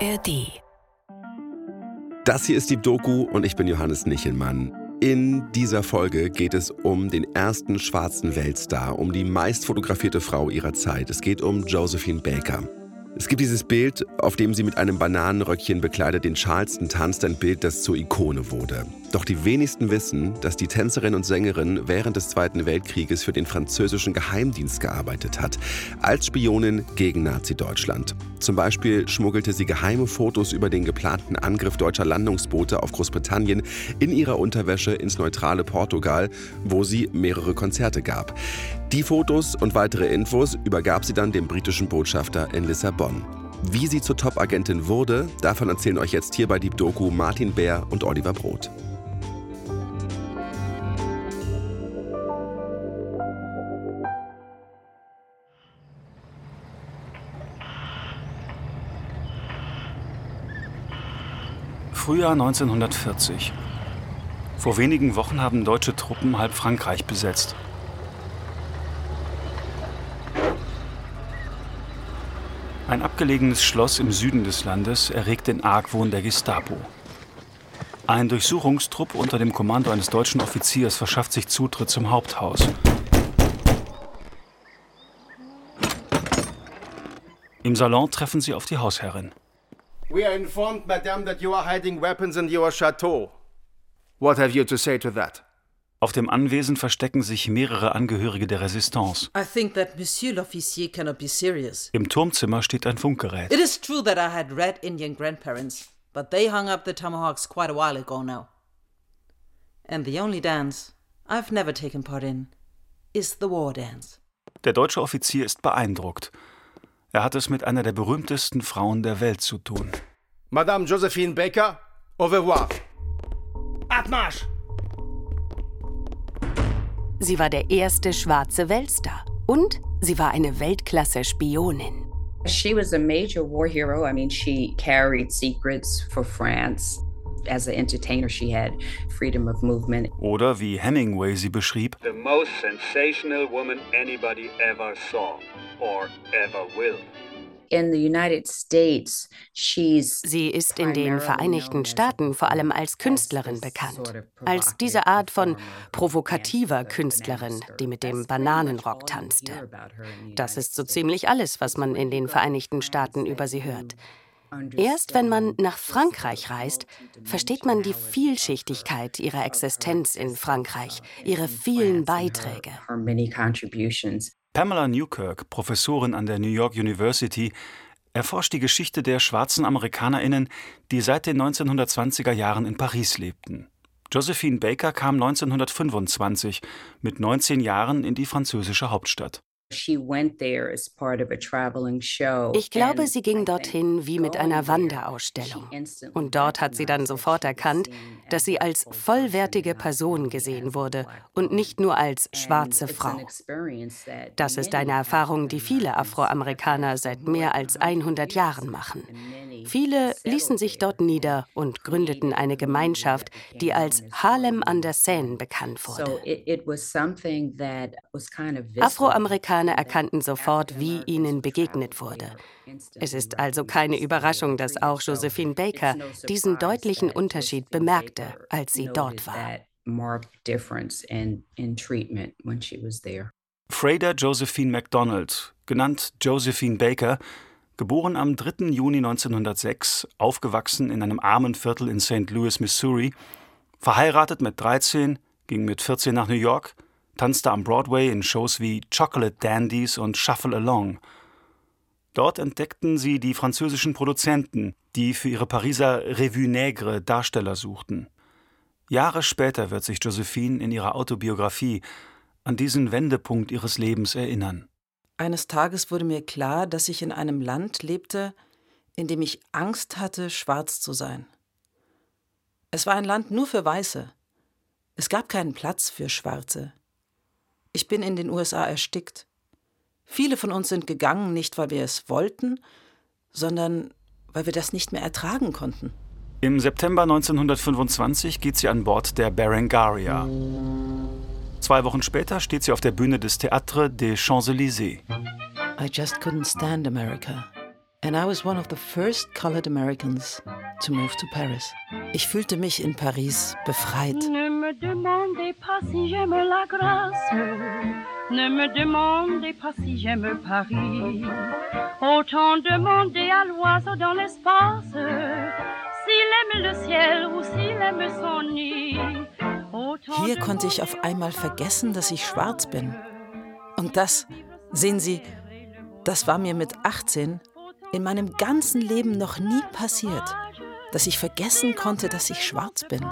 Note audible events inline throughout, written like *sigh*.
ARD. Das hier ist die Doku und ich bin Johannes Nichelmann. In dieser Folge geht es um den ersten schwarzen Weltstar, um die meist fotografierte Frau ihrer Zeit. Es geht um Josephine Baker. Es gibt dieses Bild, auf dem sie mit einem Bananenröckchen bekleidet den Charleston tanzt, ein Bild, das zur Ikone wurde. Doch die wenigsten wissen, dass die Tänzerin und Sängerin während des Zweiten Weltkrieges für den französischen Geheimdienst gearbeitet hat, als Spionin gegen Nazi-Deutschland. Zum Beispiel schmuggelte sie geheime Fotos über den geplanten Angriff deutscher Landungsboote auf Großbritannien in ihrer Unterwäsche ins neutrale Portugal, wo sie mehrere Konzerte gab. Die Fotos und weitere Infos übergab sie dann dem britischen Botschafter in Lissabon. Wie sie zur Top-Agentin wurde, davon erzählen euch jetzt hier bei Deep Doku Martin Bär und Oliver Broth. Frühjahr 1940. Vor wenigen Wochen haben deutsche Truppen halb Frankreich besetzt. Ein abgelegenes Schloss im Süden des Landes erregt den Argwohn der Gestapo. Ein Durchsuchungstrupp unter dem Kommando eines deutschen Offiziers verschafft sich Zutritt zum Haupthaus. Im Salon treffen sie auf die Hausherrin. We are informed, madame, that you are hiding weapons in your chateau. What have you to say to that? Auf dem Anwesen verstecken sich mehrere Angehörige der Resistance. I think that Monsieur l'officier cannot be serious. Im Turmzimmer steht ein Funkgerät. It is true that I had red Indian grandparents, but they hung up the tomahawks quite a while ago now. And the only dance I've never taken part in is the war dance. Der deutsche Offizier ist beeindruckt. Er hat es mit einer der berühmtesten Frauen der Welt zu tun. Madame Josephine Baker, au revoir. Abmarsch! Sie war der erste schwarze Weltstar und sie war eine Weltklasse-Spionin. She was a major war hero. I mean, she carried secrets for France. As an entertainer, she had freedom of movement. Oder wie Hemingway sie beschrieb, the most sensational woman anybody ever saw or ever will. Sie ist in den Vereinigten Staaten vor allem als Künstlerin bekannt. Als diese Art von provokativer Künstlerin, die mit dem Bananenrock tanzte. Das ist so ziemlich alles, was man in den Vereinigten Staaten über sie hört. Erst wenn man nach Frankreich reist, versteht man die Vielschichtigkeit ihrer Existenz in Frankreich, ihre vielen Beiträge. Pamela Newkirk, Professorin an der New York University, erforscht die Geschichte der schwarzen Amerikanerinnen, die seit den 1920er Jahren in Paris lebten. Josephine Baker kam 1925 mit 19 Jahren in die französische Hauptstadt. Ich glaube, sie ging dorthin wie mit einer Wanderausstellung. Und dort hat sie dann sofort erkannt, dass sie als vollwertige Person gesehen wurde und nicht nur als schwarze Frau. Das ist eine Erfahrung, die viele Afroamerikaner seit mehr als more than 100 100 Jahren machen. Viele ließen sich dort nieder und gründeten eine Gemeinschaft, die als Harlem an der Seine bekannt wurde. it, Afroamerikaner erkannten sofort, wie ihnen begegnet wurde. Es ist also keine Überraschung, dass auch Josephine Baker diesen deutlichen Unterschied bemerkte, als sie dort war. Freda Josephine MacDonald, genannt Josephine Baker, geboren am 3. Juni 1906, aufgewachsen in einem armen Viertel in St. Louis, Missouri, verheiratet mit 13, ging mit 14 nach New York, tanzte am Broadway in Shows wie Chocolate Dandies und Shuffle Along. Dort entdeckten sie die französischen Produzenten, die für ihre Pariser Revue Nègre Darsteller suchten. Jahre später wird sich Josephine in ihrer Autobiografie an diesen Wendepunkt ihres Lebens erinnern. Eines Tages wurde mir klar, dass ich in einem Land lebte, in dem ich Angst hatte, schwarz zu sein. Es war ein Land nur für Weiße. Es gab keinen Platz für Schwarze. Ich bin in den USA erstickt. Viele von uns sind gegangen, nicht weil wir es wollten, sondern weil wir das nicht mehr ertragen konnten. Im September 1925 geht sie an Bord der Berengaria. Zwei Wochen später steht sie auf der Bühne des Théâtre des Champs-Élysées. I just couldn't stand America And I was one of the first colored Americans to move to Paris. Ich fühlte mich in Paris befreit. Me demandez pas si j'aime la grâce. Ne me demandez pas si j'aime Paris. Autant demander à l'oiseau dans l'espace s'il aime le ciel ou s'il aime son nid. Hier konnte ich auf einmal vergessen, dass ich schwarz bin. Und das, sehen Sie, das war mir mit 18 in meinem ganzen Leben noch nie passiert, dass ich vergessen konnte, dass ich schwarz bin.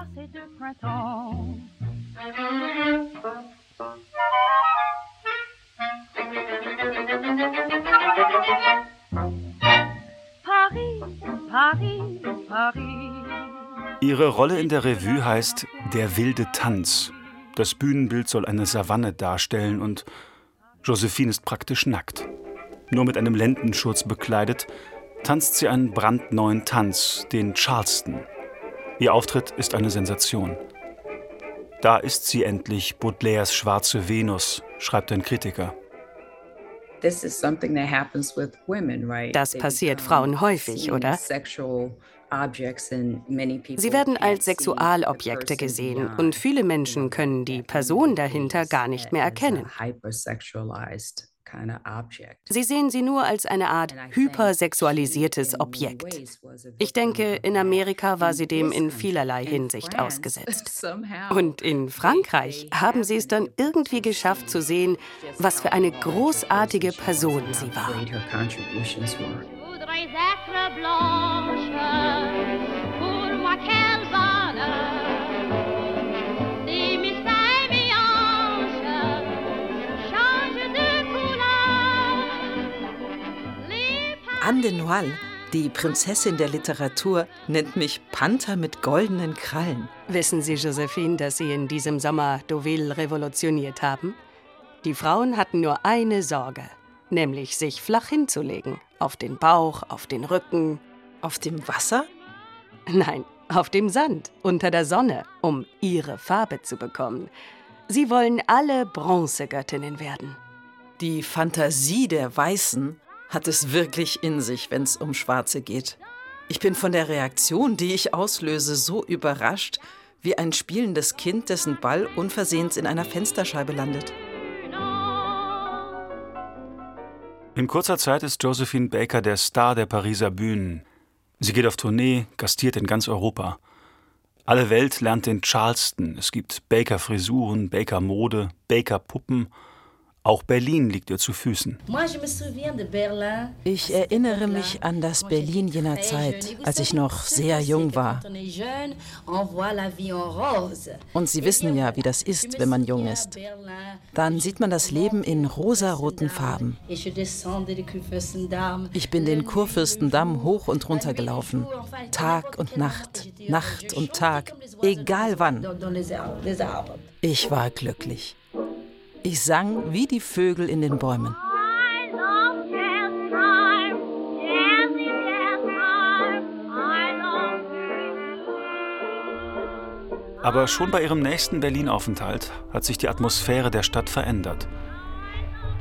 Ihre Rolle in der Revue heißt Der wilde Tanz. Das Bühnenbild soll eine Savanne darstellen und Josephine ist praktisch nackt. Nur mit einem Lendenschurz bekleidet, tanzt sie einen brandneuen Tanz, den Charleston. Ihr Auftritt ist eine Sensation. Da ist sie endlich, Baudelaires schwarze Venus, schreibt ein Kritiker. Das passiert Frauen häufig, oder? Sie werden als Sexualobjekte gesehen und viele Menschen können die Person dahinter gar nicht mehr erkennen. Sie sehen sie nur als eine Art hypersexualisiertes Objekt. Ich denke, in Amerika war sie dem in vielerlei Hinsicht ausgesetzt. *laughs* Und in Frankreich haben sie es dann irgendwie geschafft zu sehen, was für eine großartige Person sie war. Pour moi, Anne de Noailles, die Prinzessin der Literatur, nennt mich Panther mit goldenen Krallen. Wissen Sie, Josephine, dass Sie in diesem Sommer Deauville revolutioniert haben? Die Frauen hatten nur eine Sorge, nämlich sich flach hinzulegen. Auf den Bauch, auf den Rücken. Auf dem Wasser? Nein, auf dem Sand, unter der Sonne, um ihre Farbe zu bekommen. Sie wollen alle Bronzegöttinnen werden. Die Fantasie der Weißen hat es wirklich in sich, wenn es um Schwarze geht. Ich bin von der Reaktion, die ich auslöse, so überrascht, wie ein spielendes Kind, dessen Ball unversehens in einer Fensterscheibe landet. In kurzer Zeit ist Josephine Baker der Star der Pariser Bühnen. Sie geht auf Tournee, gastiert in ganz Europa. Alle Welt lernt den Charleston. Es gibt Baker-Frisuren, Baker-Mode, Baker-Puppen auch Berlin liegt ihr zu Füßen. Ich erinnere mich an das Berlin jener Zeit, als ich noch sehr jung war. Und Sie wissen ja, wie das ist, wenn man jung ist. Dann sieht man das Leben in rosaroten Farben. Ich bin den Kurfürstendamm hoch und runter gelaufen. Tag und Nacht, Nacht und Tag, egal wann. Ich war glücklich. Ich sang wie die Vögel in den Bäumen. Aber schon bei ihrem nächsten Berlin-Aufenthalt hat sich die Atmosphäre der Stadt verändert.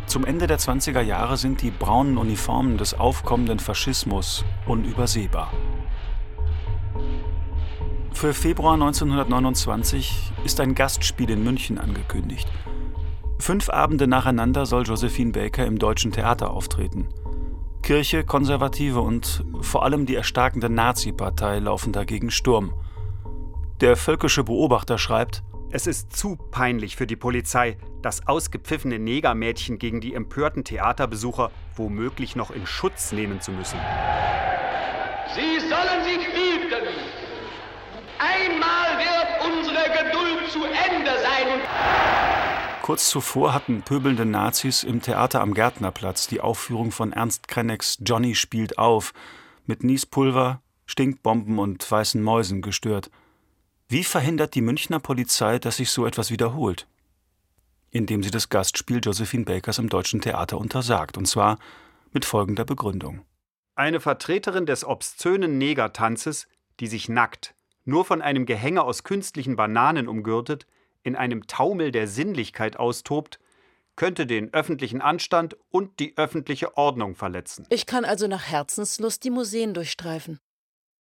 Zum Ende der 20er Jahre sind die braunen Uniformen des aufkommenden Faschismus unübersehbar. Für Februar 1929 ist ein Gastspiel in München angekündigt – Fünf Abende nacheinander soll Josephine Baker im Deutschen Theater auftreten. Kirche, Konservative und vor allem die erstarkende Nazi-Partei laufen dagegen Sturm. Der völkische Beobachter schreibt: Es ist zu peinlich für die Polizei, das ausgepfiffene Negermädchen gegen die empörten Theaterbesucher womöglich noch in Schutz nehmen zu müssen. Sie sollen sich hüten! Einmal wird unsere Geduld zu Ende sein. Kurz zuvor hatten pöbelnde Nazis im Theater am Gärtnerplatz die Aufführung von Ernst Krenecks Johnny spielt auf mit Niespulver, Stinkbomben und weißen Mäusen gestört. Wie verhindert die Münchner Polizei, dass sich so etwas wiederholt? Indem sie das Gastspiel Josephine Bakers im Deutschen Theater untersagt, und zwar mit folgender Begründung. Eine Vertreterin des obszönen Negertanzes, die sich nackt, nur von einem Gehänge aus künstlichen Bananen umgürtet, in einem Taumel der Sinnlichkeit austobt, könnte den öffentlichen Anstand und die öffentliche Ordnung verletzen. Ich kann also nach Herzenslust die Museen durchstreifen.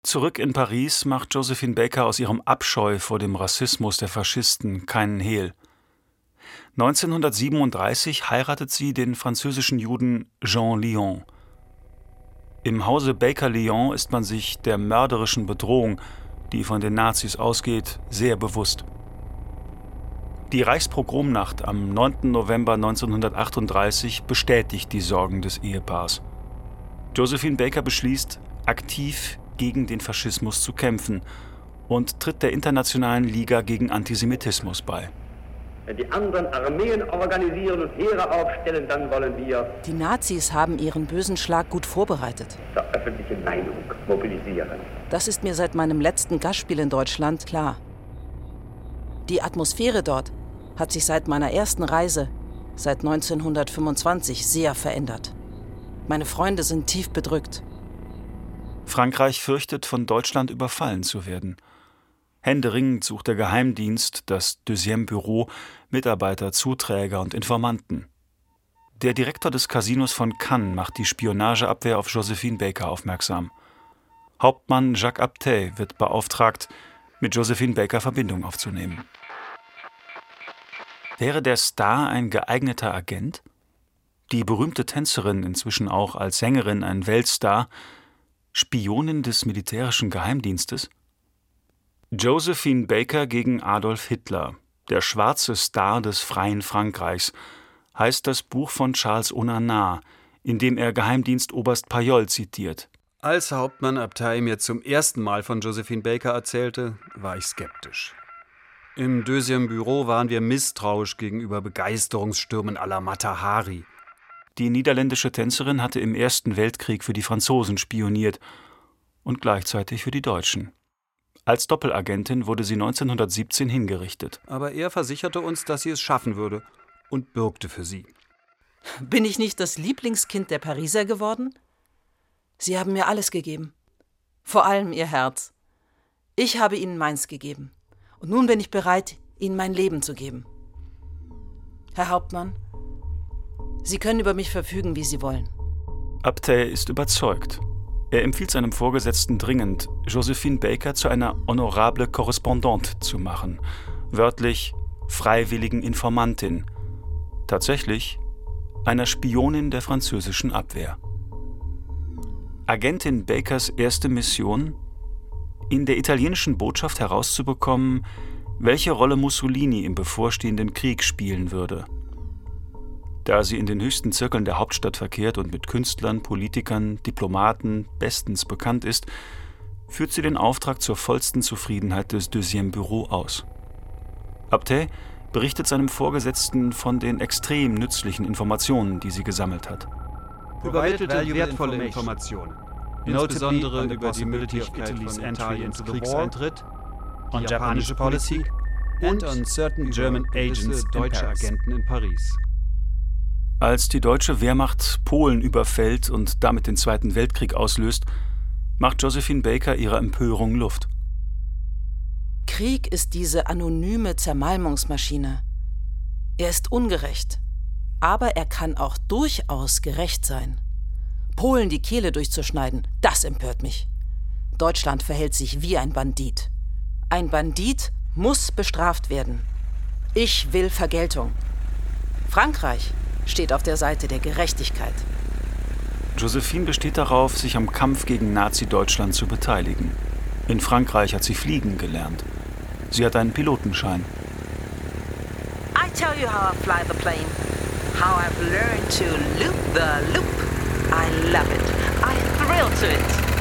Zurück in Paris macht Josephine Baker aus ihrem Abscheu vor dem Rassismus der Faschisten keinen Hehl. 1937 heiratet sie den französischen Juden Jean Lyon. Im Hause Baker Lyon ist man sich der mörderischen Bedrohung, die von den Nazis ausgeht, sehr bewusst. Die Reichspogromnacht am 9. November 1938 bestätigt die Sorgen des Ehepaars. Josephine Baker beschließt, aktiv gegen den Faschismus zu kämpfen und tritt der Internationalen Liga gegen Antisemitismus bei. Wenn die anderen Armeen organisieren und Heere aufstellen, dann wollen wir Die Nazis haben ihren bösen Schlag gut vorbereitet. zur öffentlichen Meinung mobilisieren. Das ist mir seit meinem letzten Gastspiel in Deutschland klar. Die Atmosphäre dort hat sich seit meiner ersten Reise, seit 1925, sehr verändert. Meine Freunde sind tief bedrückt. Frankreich fürchtet, von Deutschland überfallen zu werden. Händeringend sucht der Geheimdienst, das Deuxième Büro, Mitarbeiter, Zuträger und Informanten. Der Direktor des Casinos von Cannes macht die Spionageabwehr auf Josephine Baker aufmerksam. Hauptmann Jacques Abtey wird beauftragt, mit Josephine Baker Verbindung aufzunehmen. Wäre der Star ein geeigneter Agent? Die berühmte Tänzerin, inzwischen auch als Sängerin ein Weltstar, Spionin des militärischen Geheimdienstes? Josephine Baker gegen Adolf Hitler, der schwarze Star des freien Frankreichs, heißt das Buch von Charles Onana, in dem er Geheimdienstoberst Payol zitiert. Als Hauptmann Abtei mir zum ersten Mal von Josephine Baker erzählte, war ich skeptisch. Im Deuxième Büro waren wir misstrauisch gegenüber Begeisterungsstürmen à la Matahari. Die niederländische Tänzerin hatte im Ersten Weltkrieg für die Franzosen spioniert und gleichzeitig für die Deutschen. Als Doppelagentin wurde sie 1917 hingerichtet. Aber er versicherte uns, dass sie es schaffen würde und bürgte für sie. Bin ich nicht das Lieblingskind der Pariser geworden? Sie haben mir alles gegeben. Vor allem ihr Herz. Ich habe ihnen meins gegeben. Und nun bin ich bereit, ihnen mein Leben zu geben. Herr Hauptmann, Sie können über mich verfügen, wie Sie wollen. Abtey ist überzeugt. Er empfiehlt seinem Vorgesetzten dringend, Josephine Baker zu einer honorable Korrespondante zu machen, wörtlich freiwilligen Informantin, tatsächlich einer Spionin der französischen Abwehr. Agentin Bakers erste Mission? In der italienischen Botschaft herauszubekommen, welche Rolle Mussolini im bevorstehenden Krieg spielen würde. Da sie in den höchsten Zirkeln der Hauptstadt verkehrt und mit Künstlern, Politikern, Diplomaten bestens bekannt ist, führt sie den Auftrag zur vollsten Zufriedenheit des Deuxième Büro aus. Abtey berichtet seinem Vorgesetzten von den extrem nützlichen Informationen, die sie gesammelt hat. Übermittelte wertvolle Informationen, insbesondere über die Möglichkeit von Entry ins Kriegseintritt, on japanische Policy und on certain German agents, deutsche Agenten in Paris. Als die deutsche Wehrmacht Polen überfällt und damit den Zweiten Weltkrieg auslöst, macht Josephine Baker ihrer Empörung Luft. Krieg ist diese anonyme Zermalmungsmaschine. Er ist ungerecht, aber er kann auch durchaus gerecht sein. Polen die Kehle durchzuschneiden, das empört mich. Deutschland verhält sich wie ein Bandit. Ein Bandit muss bestraft werden. Ich will Vergeltung. Frankreich steht auf der Seite der Gerechtigkeit. Josephine besteht darauf, sich am Kampf gegen Nazi-Deutschland zu beteiligen. In Frankreich hat sie fliegen gelernt. Sie hat einen Pilotenschein. I tell you how I fly the plane. How I've learned to loop the loop. I love it. I thrill to it.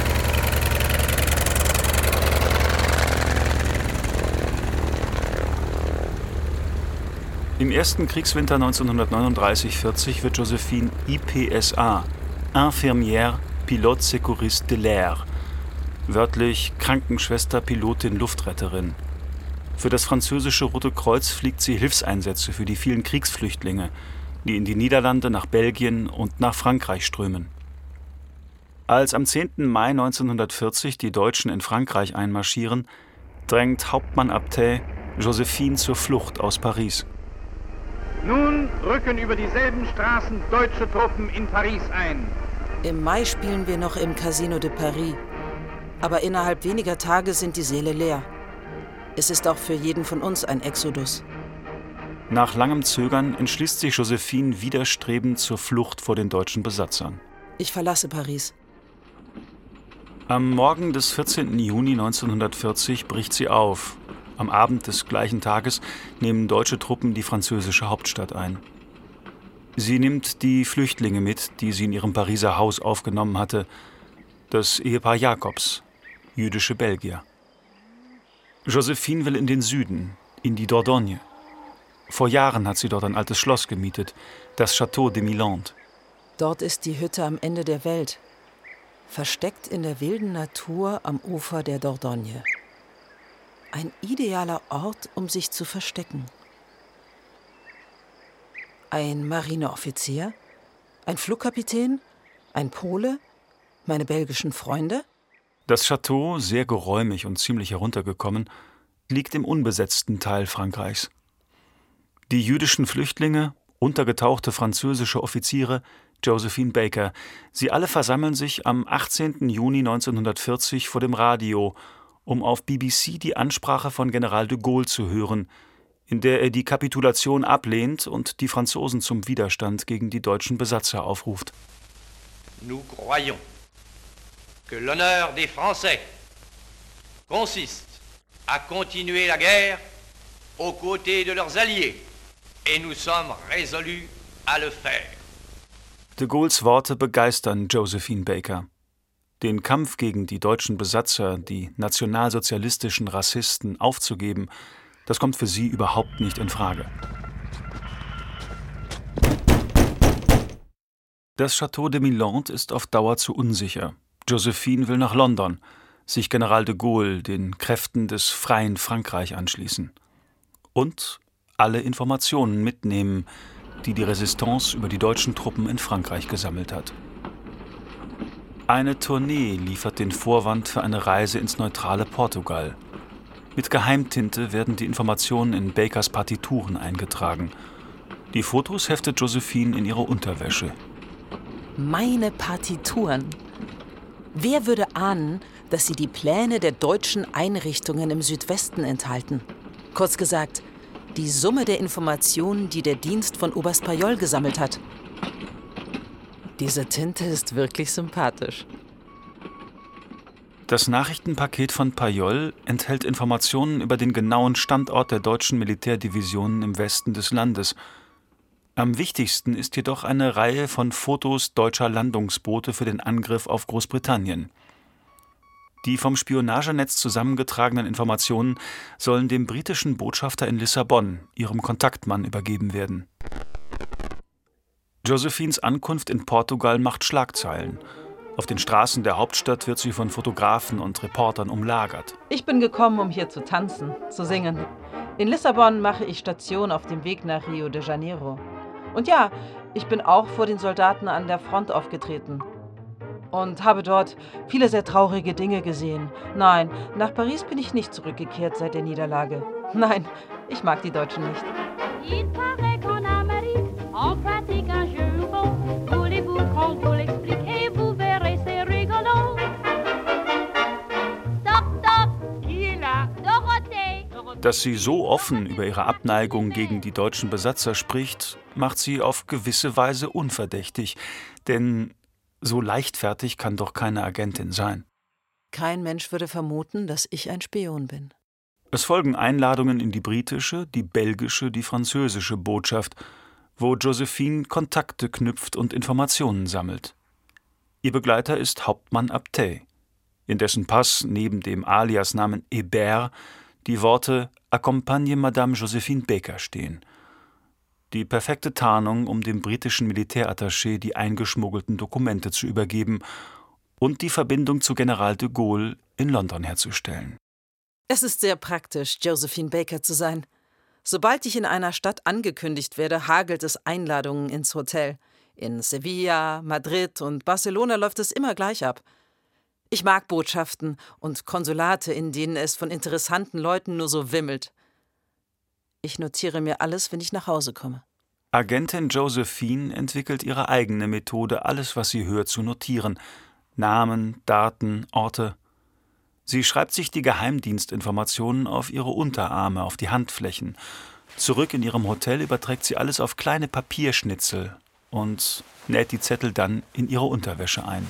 Im ersten Kriegswinter 1939-40 wird Josephine IPSA, Infirmière Pilote Secouriste de l'Air, wörtlich Krankenschwester, Pilotin, Luftretterin. Für das französische Rote Kreuz fliegt sie Hilfseinsätze für die vielen Kriegsflüchtlinge, die in die Niederlande, nach Belgien und nach Frankreich strömen. Als am 10. Mai 1940 die Deutschen in Frankreich einmarschieren, drängt Hauptmann Abtey Josephine zur Flucht aus Paris. Nun rücken über dieselben Straßen deutsche Truppen in Paris ein. Im Mai spielen wir noch im Casino de Paris. Aber innerhalb weniger Tage sind die Säle leer. Es ist auch für jeden von uns ein Exodus. Nach langem Zögern entschließt sich Josephine widerstrebend zur Flucht vor den deutschen Besatzern. Ich verlasse Paris. Am Morgen des 14. Juni 1940 bricht sie auf. Am Abend des gleichen Tages nehmen deutsche Truppen die französische Hauptstadt ein. Sie nimmt die Flüchtlinge mit, die sie in ihrem Pariser Haus aufgenommen hatte, das Ehepaar Jakobs, jüdische Belgier. Josephine will in den Süden, in die Dordogne. Vor Jahren hat sie dort ein altes Schloss gemietet, das Château de Milande. Dort ist die Hütte am Ende der Welt, versteckt in der wilden Natur am Ufer der Dordogne. Ein idealer Ort, um sich zu verstecken. Ein Marineoffizier, ein Flugkapitän, ein Pole, meine belgischen Freunde? Das Château, sehr geräumig und ziemlich heruntergekommen, liegt im unbesetzten Teil Frankreichs. Die jüdischen Flüchtlinge, untergetauchte französische Offiziere, Josephine Baker, sie alle versammeln sich am 18. Juni 1940 vor dem Radio, um auf BBC die Ansprache von General de Gaulle zu hören, in der er die Kapitulation ablehnt und die Franzosen zum Widerstand gegen die deutschen Besatzer aufruft. Nous croyons que l'honneur des Français consiste à continuer la guerre aux côtés de leurs alliés et nous sommes résolus à le faire. De Gaulles Worte begeistern Josephine Baker. Den Kampf gegen die deutschen Besatzer, die nationalsozialistischen Rassisten aufzugeben, das kommt für sie überhaupt nicht in Frage. Das Château de Milande ist auf Dauer zu unsicher. Josephine will nach London, sich General de Gaulle, den Kräften des freien Frankreich anschließen. Und alle Informationen mitnehmen, die die Resistance über die deutschen Truppen in Frankreich gesammelt hat. Eine Tournee liefert den Vorwand für eine Reise ins neutrale Portugal – mit Geheimtinte werden die Informationen in Bakers Partituren eingetragen. Die Fotos heftet Josephine in ihre Unterwäsche. Meine Partituren. Wer würde ahnen, dass sie die Pläne der deutschen Einrichtungen im Südwesten enthalten? Kurz gesagt, die Summe der Informationen, die der Dienst von Oberst Payol gesammelt hat. Diese Tinte ist wirklich sympathisch. Das Nachrichtenpaket von Payol enthält Informationen über den genauen Standort der deutschen Militärdivisionen im Westen des Landes. Am wichtigsten ist jedoch eine Reihe von Fotos deutscher Landungsboote für den Angriff auf Großbritannien. Die vom Spionagenetz zusammengetragenen Informationen sollen dem britischen Botschafter in Lissabon, ihrem Kontaktmann, übergeben werden. Josephines Ankunft in Portugal macht Schlagzeilen. Auf den Straßen der Hauptstadt wird sie von Fotografen und Reportern umlagert. Ich bin gekommen, um hier zu tanzen, zu singen. In Lissabon mache ich Station auf dem Weg nach Rio de Janeiro. Und ja, ich bin auch vor den Soldaten an der Front aufgetreten. Und habe dort viele sehr traurige Dinge gesehen. Nein, nach Paris bin ich nicht zurückgekehrt seit der Niederlage. Nein, ich mag die Deutschen nicht. Dass sie so offen über ihre Abneigung gegen die deutschen Besatzer spricht, macht sie auf gewisse Weise unverdächtig. Denn so leichtfertig kann doch keine Agentin sein. Kein Mensch würde vermuten, dass ich ein Spion bin. Es folgen Einladungen in die britische, die belgische, die französische Botschaft, wo Josephine Kontakte knüpft und Informationen sammelt. Ihr Begleiter ist Hauptmann Abtey, in dessen Pass neben dem Aliasnamen Hébert die Worte Accompagne Madame Josephine Baker stehen. Die perfekte Tarnung, um dem britischen Militärattaché die eingeschmuggelten Dokumente zu übergeben und die Verbindung zu General de Gaulle in London herzustellen. Es ist sehr praktisch, Josephine Baker zu sein. Sobald ich in einer Stadt angekündigt werde, hagelt es Einladungen ins Hotel. In Sevilla, Madrid und Barcelona läuft es immer gleich ab. Ich mag Botschaften und Konsulate, in denen es von interessanten Leuten nur so wimmelt. Ich notiere mir alles, wenn ich nach Hause komme. Agentin Josephine entwickelt ihre eigene Methode, alles, was sie hört, zu notieren. Namen, Daten, Orte. Sie schreibt sich die Geheimdienstinformationen auf ihre Unterarme, auf die Handflächen. Zurück in ihrem Hotel überträgt sie alles auf kleine Papierschnitzel und näht die Zettel dann in ihre Unterwäsche ein.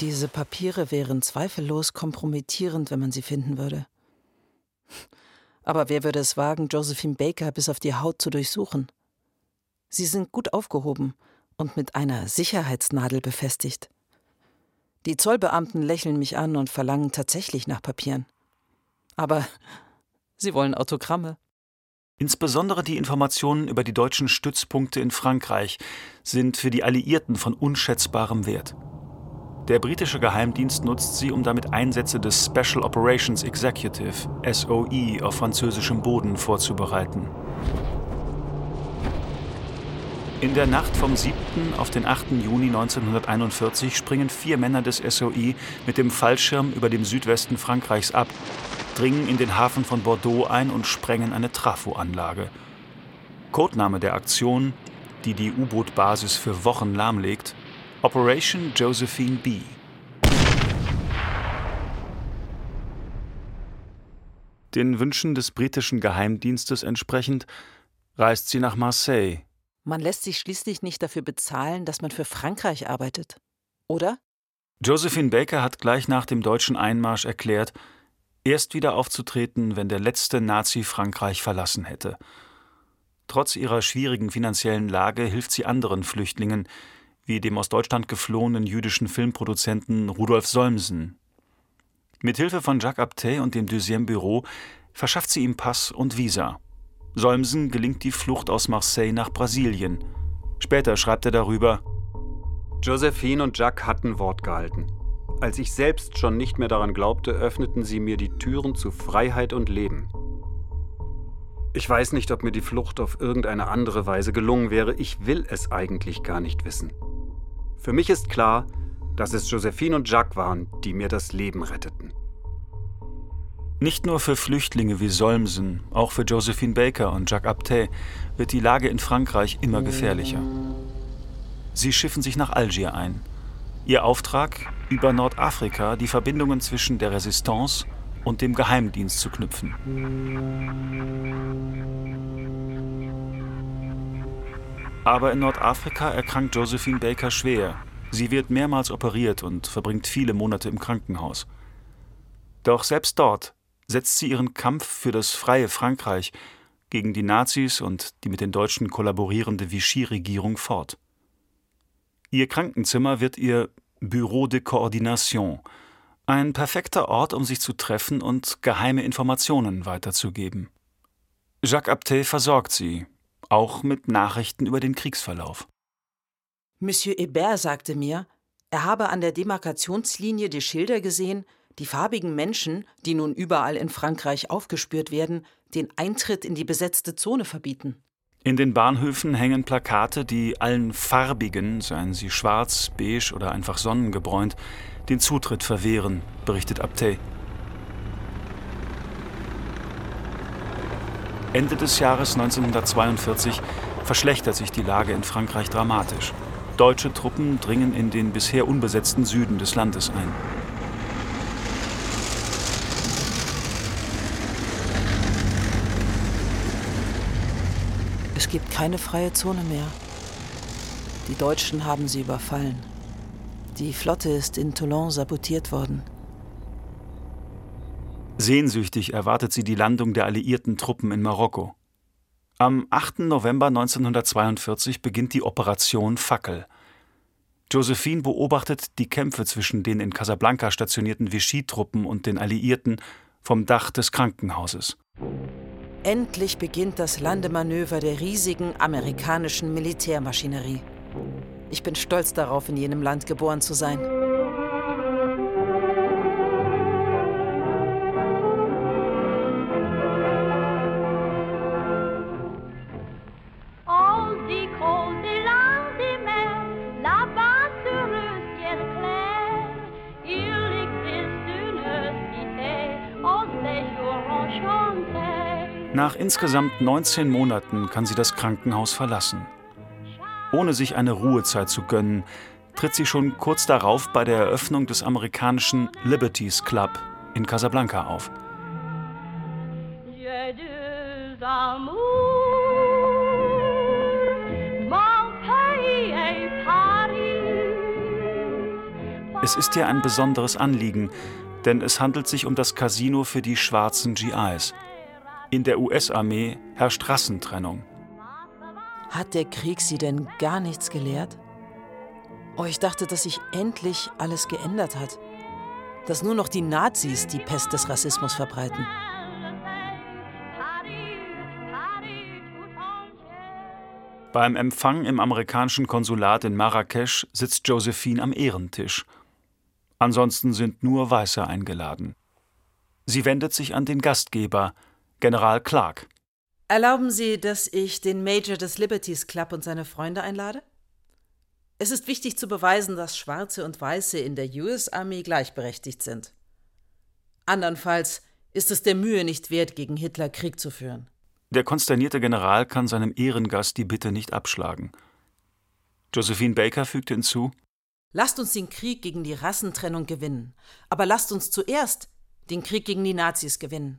Diese Papiere wären zweifellos kompromittierend, wenn man sie finden würde. Aber wer würde es wagen, Josephine Baker bis auf die Haut zu durchsuchen? Sie sind gut aufgehoben und mit einer Sicherheitsnadel befestigt. Die Zollbeamten lächeln mich an und verlangen tatsächlich nach Papieren. Aber *laughs* sie wollen Autogramme. Insbesondere die Informationen über die deutschen Stützpunkte in Frankreich sind für die Alliierten von unschätzbarem Wert. Der britische Geheimdienst nutzt sie, um damit Einsätze des Special Operations Executive SOE auf französischem Boden vorzubereiten. In der Nacht vom 7. auf den 8. Juni 1941 springen vier Männer des SOE mit dem Fallschirm über dem Südwesten Frankreichs ab, dringen in den Hafen von Bordeaux ein und sprengen eine Trafoanlage. Codename der Aktion, die die U-Boot-Basis für Wochen lahmlegt, Operation Josephine B. Den Wünschen des britischen Geheimdienstes entsprechend reist sie nach Marseille. Man lässt sich schließlich nicht dafür bezahlen, dass man für Frankreich arbeitet, oder? Josephine Baker hat gleich nach dem deutschen Einmarsch erklärt, erst wieder aufzutreten, wenn der letzte Nazi Frankreich verlassen hätte. Trotz ihrer schwierigen finanziellen Lage hilft sie anderen Flüchtlingen, wie dem aus Deutschland geflohenen jüdischen Filmproduzenten Rudolf Solmsen. Mit Hilfe von Jacques Abtey und dem Deuxième Büro verschafft sie ihm Pass und Visa. Solmsen gelingt die Flucht aus Marseille nach Brasilien. Später schreibt er darüber: Josephine und Jacques hatten Wort gehalten. Als ich selbst schon nicht mehr daran glaubte, öffneten sie mir die Türen zu Freiheit und Leben. Ich weiß nicht, ob mir die Flucht auf irgendeine andere Weise gelungen wäre. Ich will es eigentlich gar nicht wissen. Für mich ist klar, dass es Josephine und Jacques waren, die mir das Leben retteten. Nicht nur für Flüchtlinge wie Solmsen, auch für Josephine Baker und Jacques Abtey wird die Lage in Frankreich immer gefährlicher. Sie schiffen sich nach Algier ein. Ihr Auftrag, über Nordafrika die Verbindungen zwischen der Resistance und dem Geheimdienst zu knüpfen. Aber in Nordafrika erkrankt Josephine Baker schwer. Sie wird mehrmals operiert und verbringt viele Monate im Krankenhaus. Doch selbst dort setzt sie ihren Kampf für das freie Frankreich gegen die Nazis und die mit den Deutschen kollaborierende Vichy-Regierung fort. Ihr Krankenzimmer wird ihr Bureau de Coordination, ein perfekter Ort, um sich zu treffen und geheime Informationen weiterzugeben. Jacques Abtey versorgt sie, auch mit Nachrichten über den Kriegsverlauf. Monsieur Hébert sagte mir, er habe an der Demarkationslinie die Schilder gesehen, die farbigen Menschen, die nun überall in Frankreich aufgespürt werden, den Eintritt in die besetzte Zone verbieten. In den Bahnhöfen hängen Plakate, die allen Farbigen, seien sie schwarz, beige oder einfach sonnengebräunt, den Zutritt verwehren, berichtet Abtey. Ende des Jahres 1942 verschlechtert sich die Lage in Frankreich dramatisch. Deutsche Truppen dringen in den bisher unbesetzten Süden des Landes ein. Es gibt keine freie Zone mehr. Die Deutschen haben sie überfallen. Die Flotte ist in Toulon sabotiert worden. Sehnsüchtig erwartet sie die Landung der alliierten Truppen in Marokko. Am 8. November 1942 beginnt die Operation Fackel. Josephine beobachtet die Kämpfe zwischen den in Casablanca stationierten Vichy-Truppen und den Alliierten vom Dach des Krankenhauses. Endlich beginnt das Landemanöver der riesigen amerikanischen Militärmaschinerie. Ich bin stolz darauf, in jenem Land geboren zu sein. Nach insgesamt 19 Monaten kann sie das Krankenhaus verlassen. Ohne sich eine Ruhezeit zu gönnen, tritt sie schon kurz darauf bei der Eröffnung des amerikanischen Liberties Club in Casablanca auf. Es ist ihr ein besonderes Anliegen, denn es handelt sich um das Casino für die schwarzen GIs. In der US-Armee herrscht Rassentrennung. Hat der Krieg Sie denn gar nichts gelehrt? Oh, ich dachte, dass sich endlich alles geändert hat. Dass nur noch die Nazis die Pest des Rassismus verbreiten. Beim Empfang im amerikanischen Konsulat in Marrakesch sitzt Josephine am Ehrentisch. Ansonsten sind nur Weiße eingeladen. Sie wendet sich an den Gastgeber, General Clark. Erlauben Sie, dass ich den Major des Liberties Club und seine Freunde einlade? Es ist wichtig zu beweisen, dass Schwarze und Weiße in der US-Armee gleichberechtigt sind. Andernfalls ist es der Mühe nicht wert, gegen Hitler Krieg zu führen. Der konsternierte General kann seinem Ehrengast die Bitte nicht abschlagen. Josephine Baker fügte hinzu: Lasst uns den Krieg gegen die Rassentrennung gewinnen, aber lasst uns zuerst den Krieg gegen die Nazis gewinnen.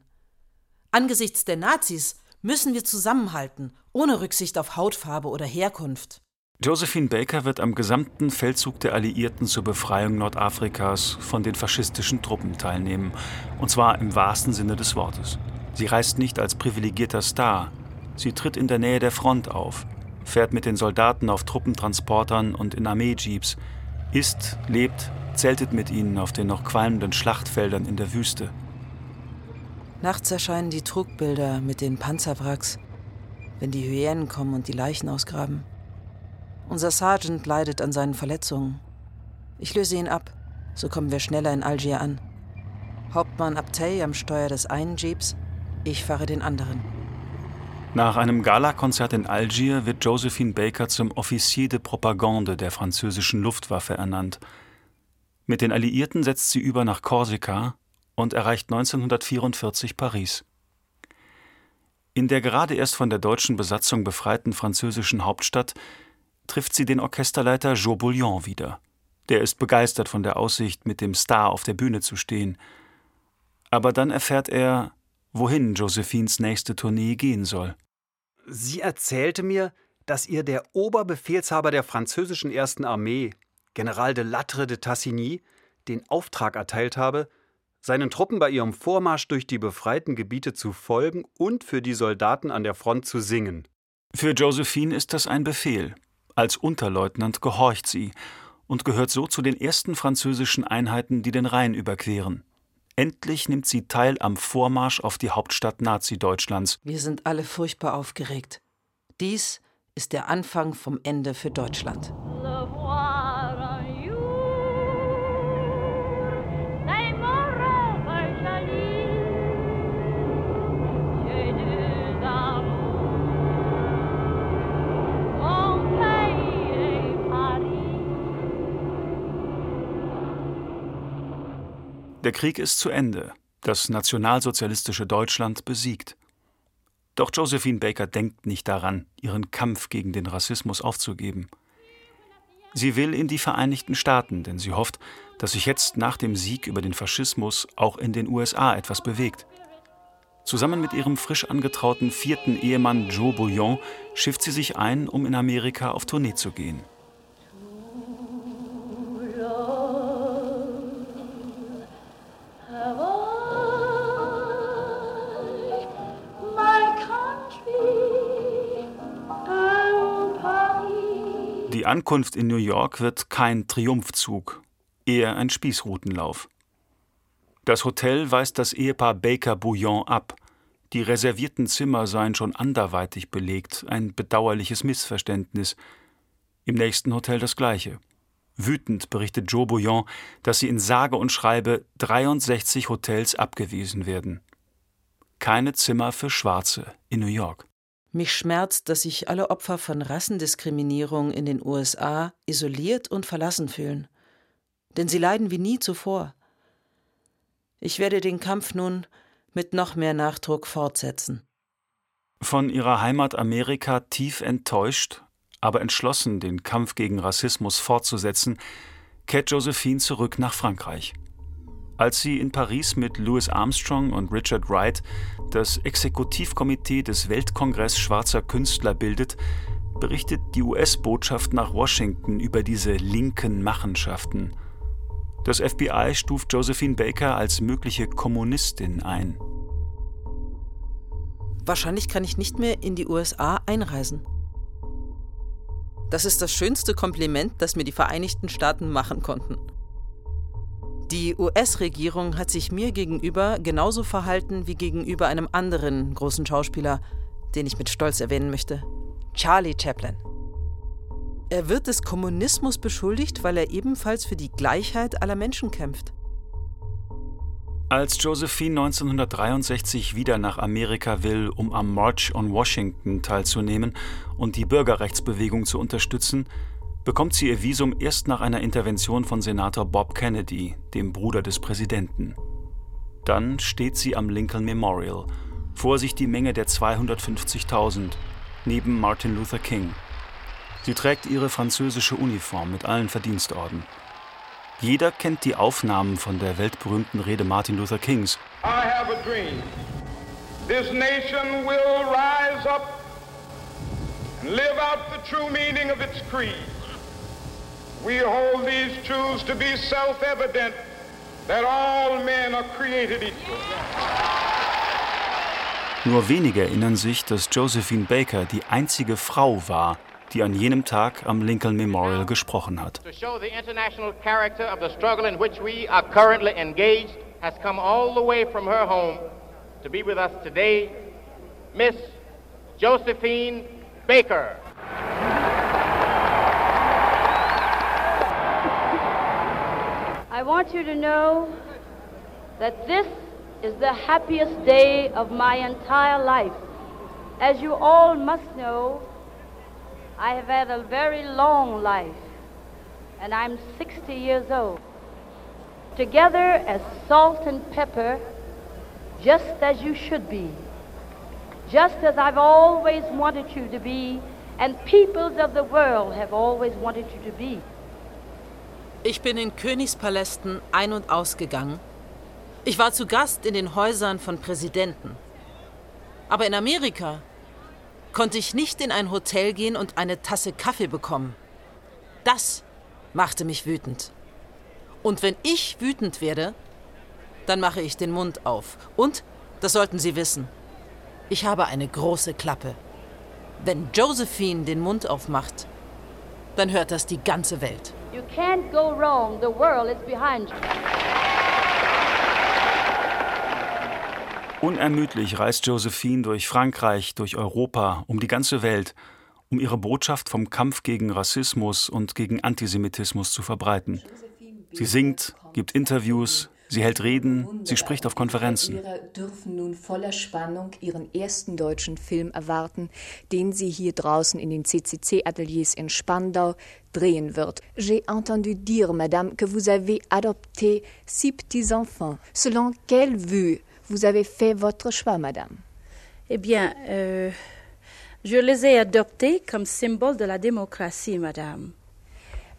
Angesichts der Nazis müssen wir zusammenhalten, ohne Rücksicht auf Hautfarbe oder Herkunft. Josephine Baker wird am gesamten Feldzug der Alliierten zur Befreiung Nordafrikas von den faschistischen Truppen teilnehmen, und zwar im wahrsten Sinne des Wortes. Sie reist nicht als privilegierter Star, sie tritt in der Nähe der Front auf, fährt mit den Soldaten auf Truppentransportern und in Armeejeeps, isst, lebt, zeltet mit ihnen auf den noch qualmenden Schlachtfeldern in der Wüste. Nachts erscheinen die Trugbilder mit den Panzerwracks, wenn die Hyänen kommen und die Leichen ausgraben. Unser Sergeant leidet an seinen Verletzungen. Ich löse ihn ab, so kommen wir schneller in Algier an. Hauptmann Abtey am Steuer des einen Jeeps, ich fahre den anderen. Nach einem Galakonzert in Algier wird Josephine Baker zum Officier de Propagande der französischen Luftwaffe ernannt. Mit den Alliierten setzt sie über nach Korsika, und erreicht 1944 Paris. In der gerade erst von der deutschen Besatzung befreiten französischen Hauptstadt trifft sie den Orchesterleiter Joe Bouillon wieder. Der ist begeistert von der Aussicht, mit dem Star auf der Bühne zu stehen. Aber dann erfährt er, wohin Josephines nächste Tournee gehen soll. Sie erzählte mir, dass ihr der Oberbefehlshaber der französischen Ersten Armee, General de Latre de Tassigny, den Auftrag erteilt habe, seinen Truppen bei ihrem Vormarsch durch die befreiten Gebiete zu folgen und für die Soldaten an der Front zu singen. Für Josephine ist das ein Befehl. Als Unterleutnant gehorcht sie und gehört so zu den ersten französischen Einheiten, die den Rhein überqueren. Endlich nimmt sie teil am Vormarsch auf die Hauptstadt Nazi-Deutschlands. Wir sind alle furchtbar aufgeregt. Dies ist der Anfang vom Ende für Deutschland. Der Krieg ist zu Ende, das nationalsozialistische Deutschland besiegt. Doch Josephine Baker denkt nicht daran, ihren Kampf gegen den Rassismus aufzugeben. Sie will in die Vereinigten Staaten, denn sie hofft, dass sich jetzt nach dem Sieg über den Faschismus auch in den USA etwas bewegt. Zusammen mit ihrem frisch angetrauten vierten Ehemann Joe Bouillon schifft sie sich ein, um in Amerika auf Tournee zu gehen. Ankunft in New York wird kein Triumphzug, eher ein Spießrutenlauf. Das Hotel weist das Ehepaar Baker Bouillon ab. Die reservierten Zimmer seien schon anderweitig belegt, ein bedauerliches Missverständnis. Im nächsten Hotel das gleiche. Wütend berichtet Joe Bouillon, dass sie in sage und schreibe 63 Hotels abgewiesen werden. Keine Zimmer für Schwarze in New York. Mich schmerzt, dass sich alle Opfer von Rassendiskriminierung in den USA isoliert und verlassen fühlen. Denn sie leiden wie nie zuvor. Ich werde den Kampf nun mit noch mehr Nachdruck fortsetzen. Von ihrer Heimat Amerika tief enttäuscht, aber entschlossen, den Kampf gegen Rassismus fortzusetzen, kehrt Josephine zurück nach Frankreich. Als sie in Paris mit Louis Armstrong und Richard Wright das Exekutivkomitee des Weltkongress schwarzer Künstler bildet, berichtet die US-Botschaft nach Washington über diese linken Machenschaften. Das FBI stuft Josephine Baker als mögliche Kommunistin ein. Wahrscheinlich kann ich nicht mehr in die USA einreisen. Das ist das schönste Kompliment, das mir die Vereinigten Staaten machen konnten. Die US-Regierung hat sich mir gegenüber genauso verhalten wie gegenüber einem anderen großen Schauspieler, den ich mit Stolz erwähnen möchte, Charlie Chaplin. Er wird des Kommunismus beschuldigt, weil er ebenfalls für die Gleichheit aller Menschen kämpft. Als Josephine 1963 wieder nach Amerika will, um am March on Washington teilzunehmen und die Bürgerrechtsbewegung zu unterstützen, bekommt sie ihr Visum erst nach einer Intervention von Senator Bob Kennedy, dem Bruder des Präsidenten. Dann steht sie am Lincoln Memorial, vor sich die Menge der 250.000, neben Martin Luther King. Sie trägt ihre französische Uniform mit allen Verdienstorden. Jeder kennt die Aufnahmen von der weltberühmten Rede Martin Luther Kings. I have a dream. This nation will rise up and live out the true meaning of its creed. We hold these truths to be self-evident that all men are created equal. Nur wenige erinnern sich, dass Josephine Baker die einzige Frau war, die an jenem Tag am Lincoln Memorial gesprochen hat. To show the international character of the struggle in which we are currently engaged has come all the way from her home to be with us today, Miss Josephine Baker. Want you to know that this is the happiest day of my entire life. As you all must know, I have had a very long life, and I'm 60 years old. Together as salt and pepper, just as you should be, just as I've always wanted you to be, and peoples of the world have always wanted you to be. Ich bin in Königspalästen ein- und ausgegangen. Ich war zu Gast in den Häusern von Präsidenten. Aber in Amerika konnte ich nicht in ein Hotel gehen und eine Tasse Kaffee bekommen. Das machte mich wütend. Und wenn ich wütend werde, dann mache ich den Mund auf. Und, das sollten Sie wissen, ich habe eine große Klappe. Wenn Josephine den Mund aufmacht, dann hört das die ganze Welt. You can't go wrong. The world is behind you. Unermüdlich reist Josephine durch Frankreich, durch Europa, um die ganze Welt, um ihre Botschaft vom Kampf gegen Rassismus und gegen Antisemitismus zu verbreiten. Sie singt, gibt Interviews, sie hält Reden, sie spricht auf Konferenzen. Hörer dürfen nun voller Spannung ihren ersten deutschen Film erwarten, den sie hier draußen in den CCC-Ateliers in Spandau drehen wird. J'ai entendu dire, Madame, que vous avez adopté six petits-enfants. Selon quelle vue vous avez fait votre choix, Madame Eh bien, euh, je les ai adoptés comme symbole de la démocratie, Madame.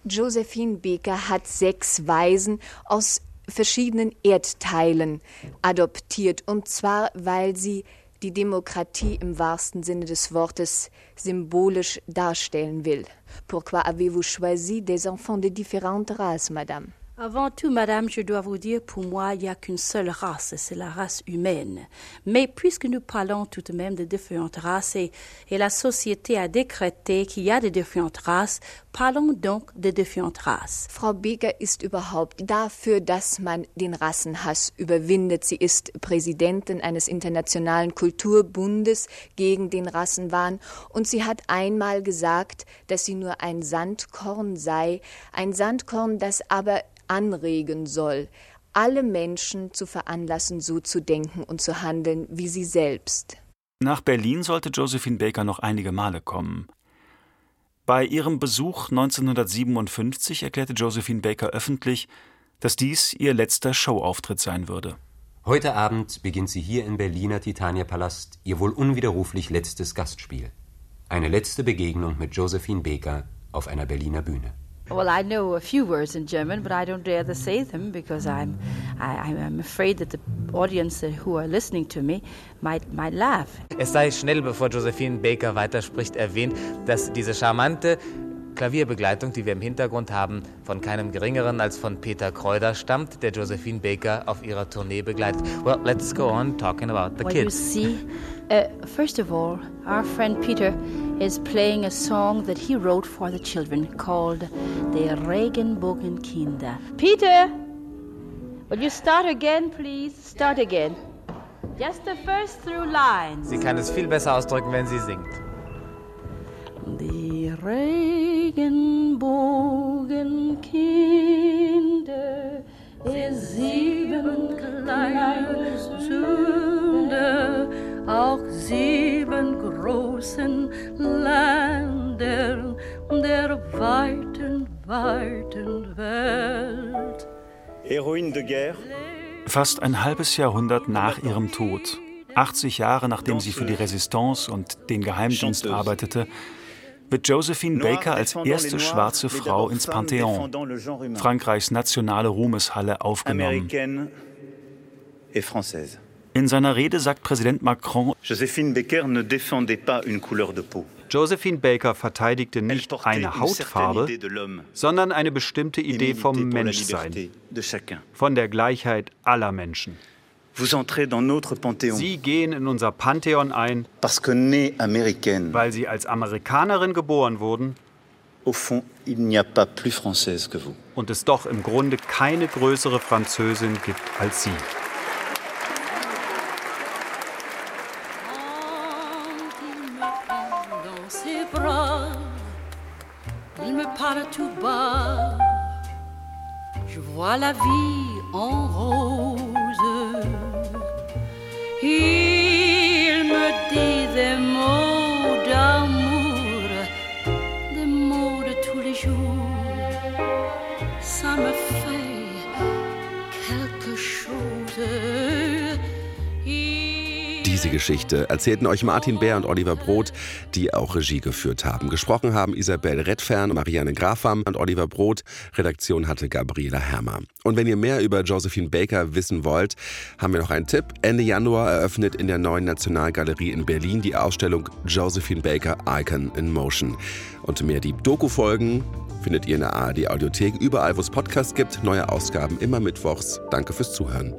Josephine Baker hat sechs Waisen aus verschiedenen Erdteilen adoptiert, und zwar, weil sie die Demokratie im wahrsten Sinne des Wortes symbolisch darstellen will. Pourquoi avez-vous choisi des enfants de différentes races, Madame? Avant tout, Madame, je dois vous dire, pour moi, il n'y a qu'une seule race, c'est la race humaine. Mais puisque nous parlons tout de même de différentes races et, et la société a décrété qu'il y a de différentes races, parlons donc de différentes races. Frau Beker ist überhaupt dafür, dass man den Rassenhass überwindet. Sie ist Präsidentin eines internationalen Kulturbundes gegen den Rassenwahn und sie hat einmal gesagt, dass sie nur ein Sandkorn sei, ein Sandkorn, das aber anregen soll, alle Menschen zu veranlassen, so zu denken und zu handeln wie sie selbst. Nach Berlin sollte Josephine Baker noch einige Male kommen. Bei ihrem Besuch 1957 erklärte Josephine Baker öffentlich, dass dies ihr letzter Showauftritt sein würde. Heute Abend beginnt sie hier im Berliner Titania Palast ihr wohl unwiderruflich letztes Gastspiel. Eine letzte Begegnung mit Josephine Baker auf einer Berliner Bühne. Well, I know a few words in German, but I don't dare to say them because I'm, I, I'm afraid that the audience who are listening to me might, might laugh. Es sei schnell, bevor Josephine Baker weiterspricht, erwähnt, dass diese charmante Klavierbegleitung, die wir im Hintergrund haben, von keinem geringeren als von Peter Kreuder stammt, der Josephine Baker auf ihrer Tournee begleitet. Well, let's go on talking about the well, kids. You see, uh, first of all, our friend Peter is playing a song that he wrote for the children called the Regenbogenkinder. Peter, will you start again, please? Start again. Just the first through lines. Sie kann es viel besser ausdrücken, wenn sie singt. Die Regenbogenkinder, ihr sieben kleine Sünder, auch sieben großen Länder der weiten, weiten Welt. Heroine de guerre. Fast ein halbes Jahrhundert nach ihrem Tod, 80 Jahre nachdem sie für die Resistance und den Geheimdienst arbeitete, wird Josephine Baker als erste schwarze Frau ins Pantheon, Frankreichs nationale Ruhmeshalle, aufgenommen. In seiner Rede sagt Präsident Macron, Josephine Baker ne défendait pas une couleur de peau. Josephine Baker verteidigte nicht eine Hautfarbe, sondern eine bestimmte Idee vom Menschsein, von der Gleichheit aller Menschen. Sie gehen in unser Pantheon ein, weil Sie als Amerikanerin geboren wurden und es doch im Grunde keine größere Französin gibt als Sie. Geschichte erzählten euch Martin Bär und Oliver Broth, die auch Regie geführt haben. Gesprochen haben Isabel Redfern, Marianne Grafam und Oliver Broth. Redaktion hatte Gabriela Hermer. Und wenn ihr mehr über Josephine Baker wissen wollt, haben wir noch einen Tipp. Ende Januar eröffnet in der neuen Nationalgalerie in Berlin die Ausstellung Josephine Baker Icon in Motion. Und mehr die Doku-Folgen findet ihr in der ARD Audiothek, überall wo es Podcasts gibt. Neue Ausgaben immer mittwochs. Danke fürs Zuhören.